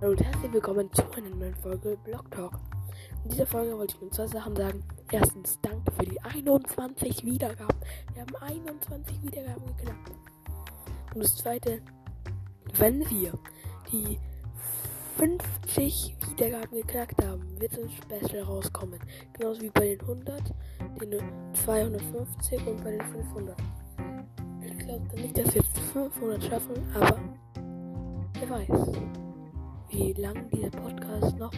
Hallo und herzlich willkommen zu einer neuen Folge Blog Talk. In dieser Folge wollte ich nur zwei Sachen sagen. Erstens, danke für die 21 Wiedergaben. Wir haben 21 Wiedergaben geknackt. Und das zweite, wenn wir die 50 Wiedergaben geknackt haben, wird ein Special rauskommen. Genauso wie bei den 100, den 250 und bei den 500. Ich glaube nicht, dass wir jetzt 500 schaffen, aber wer weiß wie lang dieser Podcast noch.